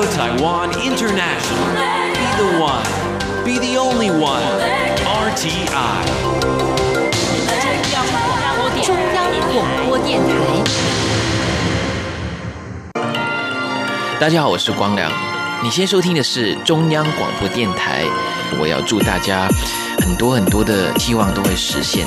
Radio Taiwan International, be the one, be the only one. RTI。中央广播电台。大家好，我是光良。你先收听的是中央广播电台。我要祝大家很多很多的希望都会实现。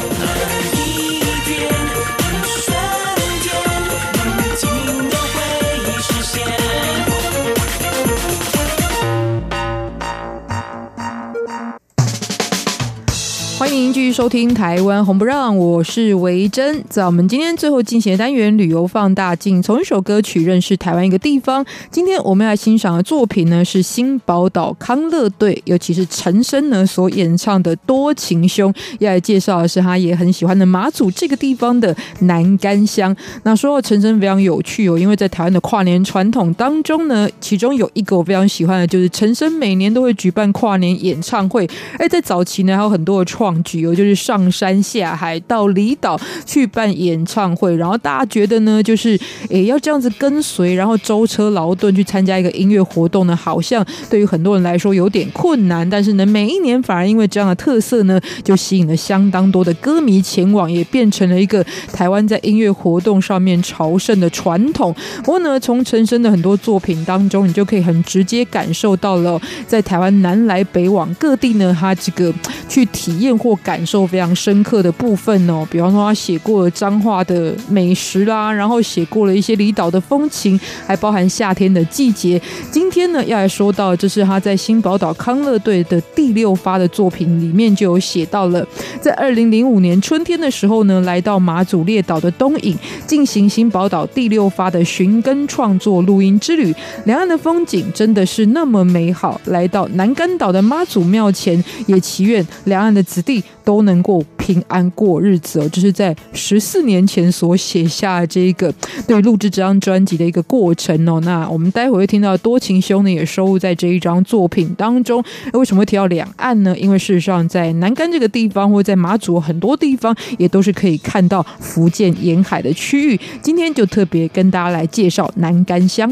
继续收听《台湾红不让》，我是维珍。在我们今天最后进行的单元“旅游放大镜”，从一首歌曲认识台湾一个地方。今天我们要欣赏的作品呢，是新宝岛康乐队，尤其是陈升呢所演唱的《多情兄》。要来介绍的是他也很喜欢的马祖这个地方的南竿乡。那说到陈升非常有趣哦，因为在台湾的跨年传统当中呢，其中有一个我非常喜欢的，就是陈升每年都会举办跨年演唱会。而在早期呢，还有很多的创。举有就是上山下海到离岛去办演唱会，然后大家觉得呢，就是诶要这样子跟随，然后舟车劳顿去参加一个音乐活动呢，好像对于很多人来说有点困难。但是呢，每一年反而因为这样的特色呢，就吸引了相当多的歌迷前往，也变成了一个台湾在音乐活动上面朝圣的传统。不过呢，从陈昇的很多作品当中，你就可以很直接感受到了，在台湾南来北往各地呢，他这个去体验。或感感受非常深刻的部分哦，比方说他写过了彰化的美食啦，然后写过了一些离岛的风情，还包含夏天的季节。今天呢，要来说到，这是他在新宝岛康乐队的第六发的作品里面就有写到了，在二零零五年春天的时候呢，来到马祖列岛的东引进行新宝岛第六发的寻根创作录音之旅。两岸的风景真的是那么美好，来到南竿岛的妈祖庙前，也祈愿两岸的子弟。都能够平安过日子哦，就是在十四年前所写下这一个对录制这张专辑的一个过程哦。那我们待会会听到《多情兄》呢，也收录在这一张作品当中。为什么会提到两岸呢？因为事实上，在南竿这个地方，或在马祖很多地方，也都是可以看到福建沿海的区域。今天就特别跟大家来介绍南竿乡。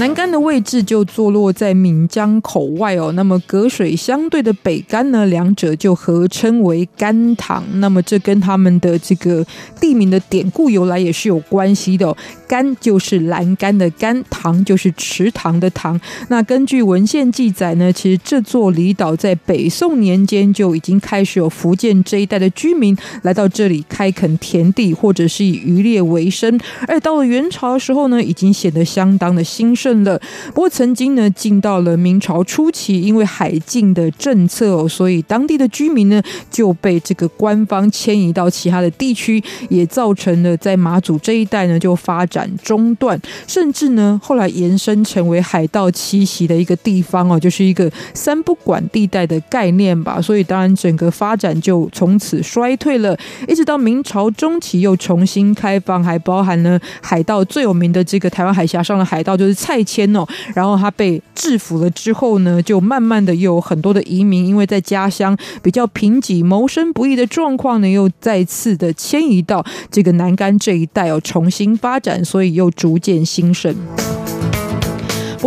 南竿的位置就坐落在闽江口外哦，那么隔水相对的北竿呢，两者就合称为竿塘。那么这跟他们的这个地名的典故由来也是有关系的哦。竿就是栏杆的竿，塘就是池塘的塘。那根据文献记载呢，其实这座离岛在北宋年间就已经开始有福建这一带的居民来到这里开垦田地，或者是以渔猎为生。而到了元朝的时候呢，已经显得相当的兴盛。盛了。不过曾经呢，进到了明朝初期，因为海禁的政策哦，所以当地的居民呢就被这个官方迁移到其他的地区，也造成了在马祖这一带呢就发展中断，甚至呢后来延伸成为海盗栖息的一个地方哦，就是一个三不管地带的概念吧。所以当然整个发展就从此衰退了，一直到明朝中期又重新开放，还包含了海盗最有名的这个台湾海峡上的海盗就是蔡牵哦，然后他被制服了之后呢，就慢慢的又有很多的移民，因为在家乡比较贫瘠、谋生不易的状况呢，又再次的迁移到这个南竿这一带哦，重新发展，所以又逐渐兴盛。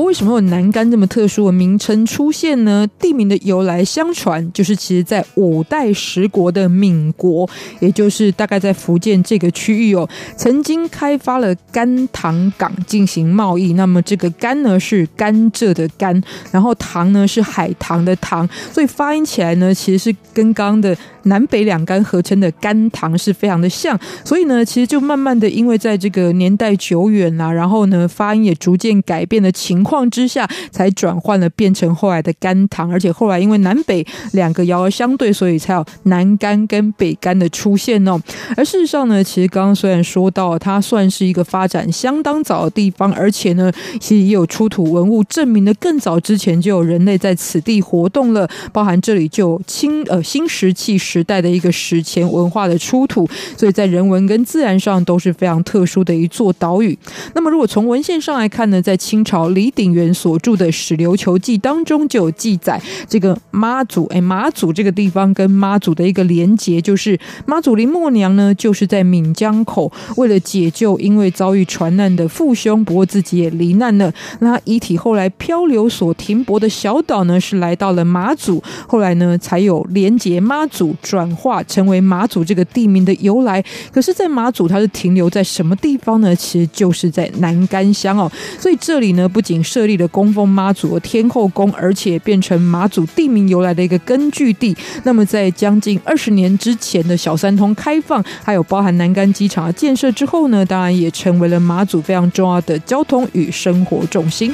为什么有南竿这么特殊的名称出现呢？地名的由来，相传就是其实在五代十国的闽国，也就是大概在福建这个区域哦，曾经开发了甘棠港进行贸易。那么这个甘呢是甘蔗的甘，然后棠呢是海棠的棠，所以发音起来呢其实是跟刚刚的南北两竿合称的甘棠是非常的像。所以呢，其实就慢慢的因为在这个年代久远啦，然后呢发音也逐渐改变的情况。之下，才转换了变成后来的甘棠，而且后来因为南北两个遥而相对，所以才有南甘跟北甘的出现哦。而事实上呢，其实刚刚虽然说到它算是一个发展相当早的地方，而且呢，其实也有出土文物证明的更早之前就有人类在此地活动了，包含这里就有清呃新石器时代的一个史前文化的出土，所以在人文跟自然上都是非常特殊的一座岛屿。那么如果从文献上来看呢，在清朝李鼎元所著的《史琉球记》当中就有记载，这个妈祖哎，马祖这个地方跟妈祖的一个连结，就是妈祖林默娘呢，就是在闽江口为了解救因为遭遇船难的父兄，不过自己也罹难了。那遗体后来漂流所停泊的小岛呢，是来到了马祖，后来呢才有连结妈祖转化成为马祖这个地名的由来。可是，在马祖它是停留在什么地方呢？其实就是在南竿乡哦。所以这里呢，不仅设立了供奉妈祖的天后宫，而且变成马祖地名由来的一个根据地。那么，在将近二十年之前的小三通开放，还有包含南竿机场的建设之后呢，当然也成为了马祖非常重要的交通与生活重心。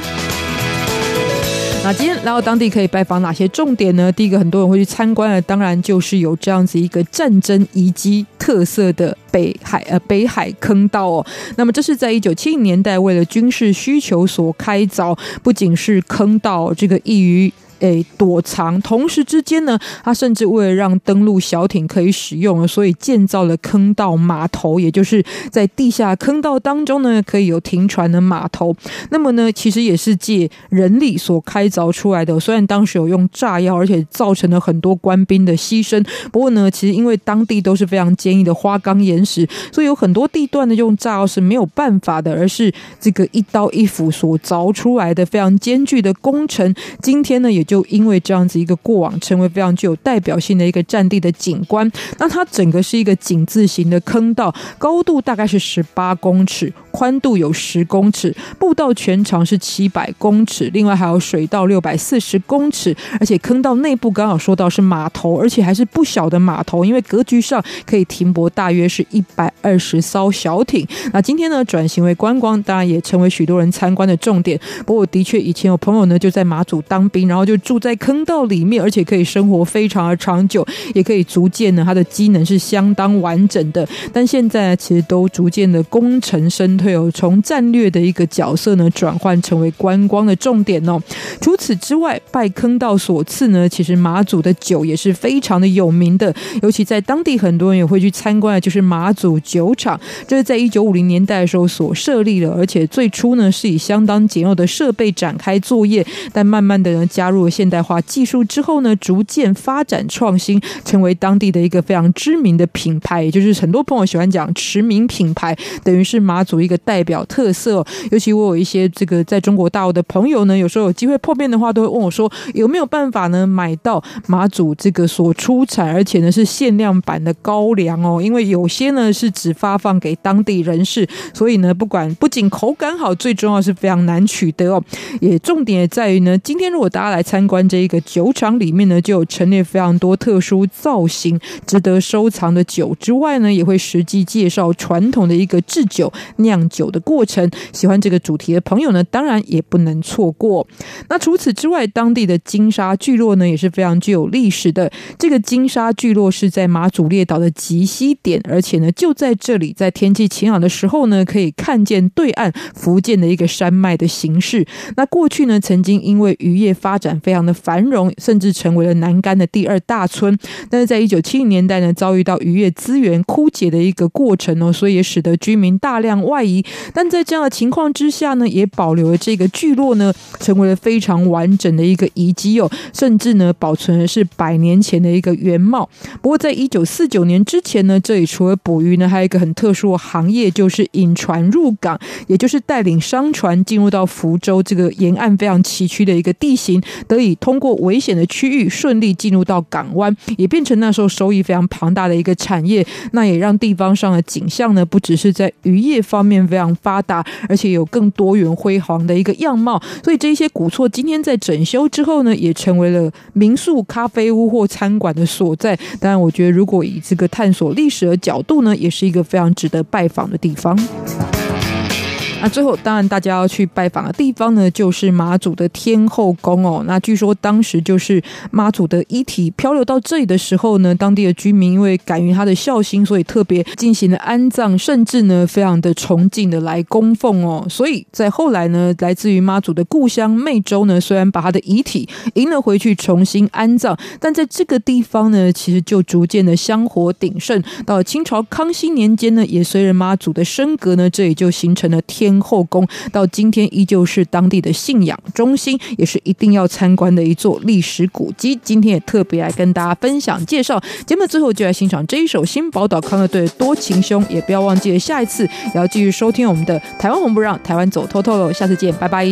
那今天来到当地可以拜访哪些重点呢？第一个，很多人会去参观的，当然就是有这样子一个战争遗迹特色的。北海呃北海坑道哦，那么这是在一九七零年代为了军事需求所开凿，不仅是坑道，这个易于。诶，躲藏。同时之间呢，他甚至为了让登陆小艇可以使用，所以建造了坑道码头，也就是在地下坑道当中呢，可以有停船的码头。那么呢，其实也是借人力所开凿出来的。虽然当时有用炸药，而且造成了很多官兵的牺牲，不过呢，其实因为当地都是非常坚硬的花岗岩石，所以有很多地段呢，用炸药是没有办法的，而是这个一刀一斧所凿出来的非常艰巨的工程。今天呢，也就。就因为这样子一个过往，成为非常具有代表性的一个战地的景观。那它整个是一个井字形的坑道，高度大概是十八公尺，宽度有十公尺，步道全长是七百公尺，另外还有水道六百四十公尺。而且坑道内部刚好说到是码头，而且还是不小的码头，因为格局上可以停泊大约是一百二十艘小艇。那今天呢，转型为观光，当然也成为许多人参观的重点。不过的确以前有朋友呢就在马祖当兵，然后就。住在坑道里面，而且可以生活非常的长久，也可以逐渐呢，它的机能是相当完整的。但现在其实都逐渐的功成身退哦，从战略的一个角色呢，转换成为观光的重点哦。除此之外，拜坑道所赐呢，其实马祖的酒也是非常的有名的，尤其在当地很多人也会去参观的，就是马祖酒厂。这是在一九五零年代的时候所设立的，而且最初呢是以相当简陋的设备展开作业，但慢慢的呢加入了。现代化技术之后呢，逐渐发展创新，成为当地的一个非常知名的品牌。也就是很多朋友喜欢讲驰名品牌，等于是马祖一个代表特色。尤其我有一些这个在中国大陆的朋友呢，有时候有机会碰面的话，都会问我说，有没有办法呢买到马祖这个所出产，而且呢是限量版的高粱哦。因为有些呢是只发放给当地人士，所以呢不管不仅口感好，最重要是非常难取得哦。也重点也在于呢，今天如果大家来参。观这一个酒厂里面呢，就有陈列非常多特殊造型、值得收藏的酒之外呢，也会实际介绍传统的一个制酒酿酿酒的过程。喜欢这个主题的朋友呢，当然也不能错过。那除此之外，当地的金沙聚落呢也是非常具有历史的。这个金沙聚落是在马祖列岛的极西点，而且呢就在这里，在天气晴朗的时候呢，可以看见对岸福建的一个山脉的形式。那过去呢，曾经因为渔业发展非常的繁荣，甚至成为了南竿的第二大村。但是在一九七零年代呢，遭遇到渔业资源枯竭的一个过程哦，所以也使得居民大量外移。但在这样的情况之下呢，也保留了这个聚落呢，成为了非常完整的一个遗迹哦，甚至呢，保存的是百年前的一个原貌。不过，在一九四九年之前呢，这里除了捕鱼呢，还有一个很特殊的行业，就是引船入港，也就是带领商船进入到福州这个沿岸非常崎岖的一个地形，得以通过危险的区域顺利进入到港湾，也变成那时候收益非常庞大的一个产业。那也让地方上的景象呢，不只是在渔业方面非常发达，而且有更多元辉煌的一个样貌。所以这些古厝今天在整修之后呢，也成为了民宿、咖啡屋或餐馆的所在。当然，我觉得如果以这个探索历史的角度呢，也是一个非常值得拜访的地方。那最后，当然大家要去拜访的地方呢，就是马祖的天后宫哦。那据说当时就是妈祖的遗体漂流到这里的时候呢，当地的居民因为感于他的孝心，所以特别进行了安葬，甚至呢非常的崇敬的来供奉哦。所以在后来呢，来自于妈祖的故乡湄洲呢，虽然把他的遗体迎了回去重新安葬，但在这个地方呢，其实就逐渐的香火鼎盛。到清朝康熙年间呢，也随着妈祖的升格呢，这里就形成了天。后宫到今天依旧是当地的信仰中心，也是一定要参观的一座历史古迹。今天也特别来跟大家分享介绍。节目最后就来欣赏这一首新宝岛康乐队《多情兄》，也不要忘记了下一次也要继续收听我们的《台湾红不让》，台湾走透透喽。下次见，拜拜。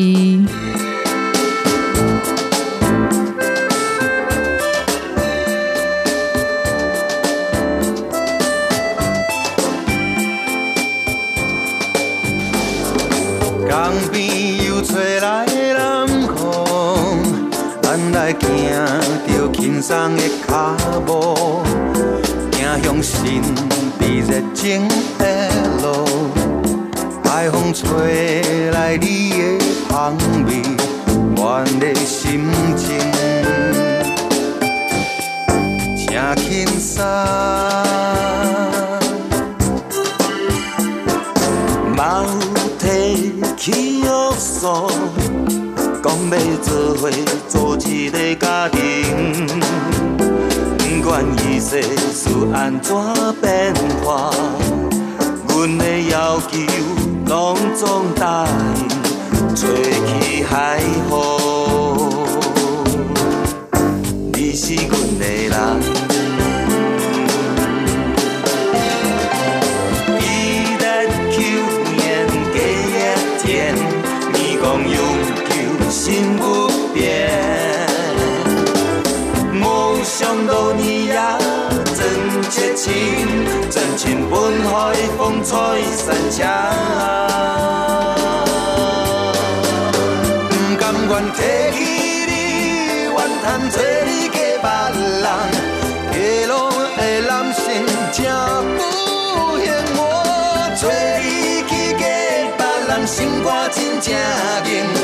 边又吹来南风，咱来行着轻松的脚步，行向神秘热情的路。海风吹来你的香味，阮的心情正轻松。起约束，讲要做伙组一个家庭，不管伊世事安怎变化，阮的要求拢总答应，吹起海风，你是阮的人。风吹散场。不甘愿提起你，怨叹做你的别人，街路的男性真不幸我，做你去嫁别人，心肝真正硬。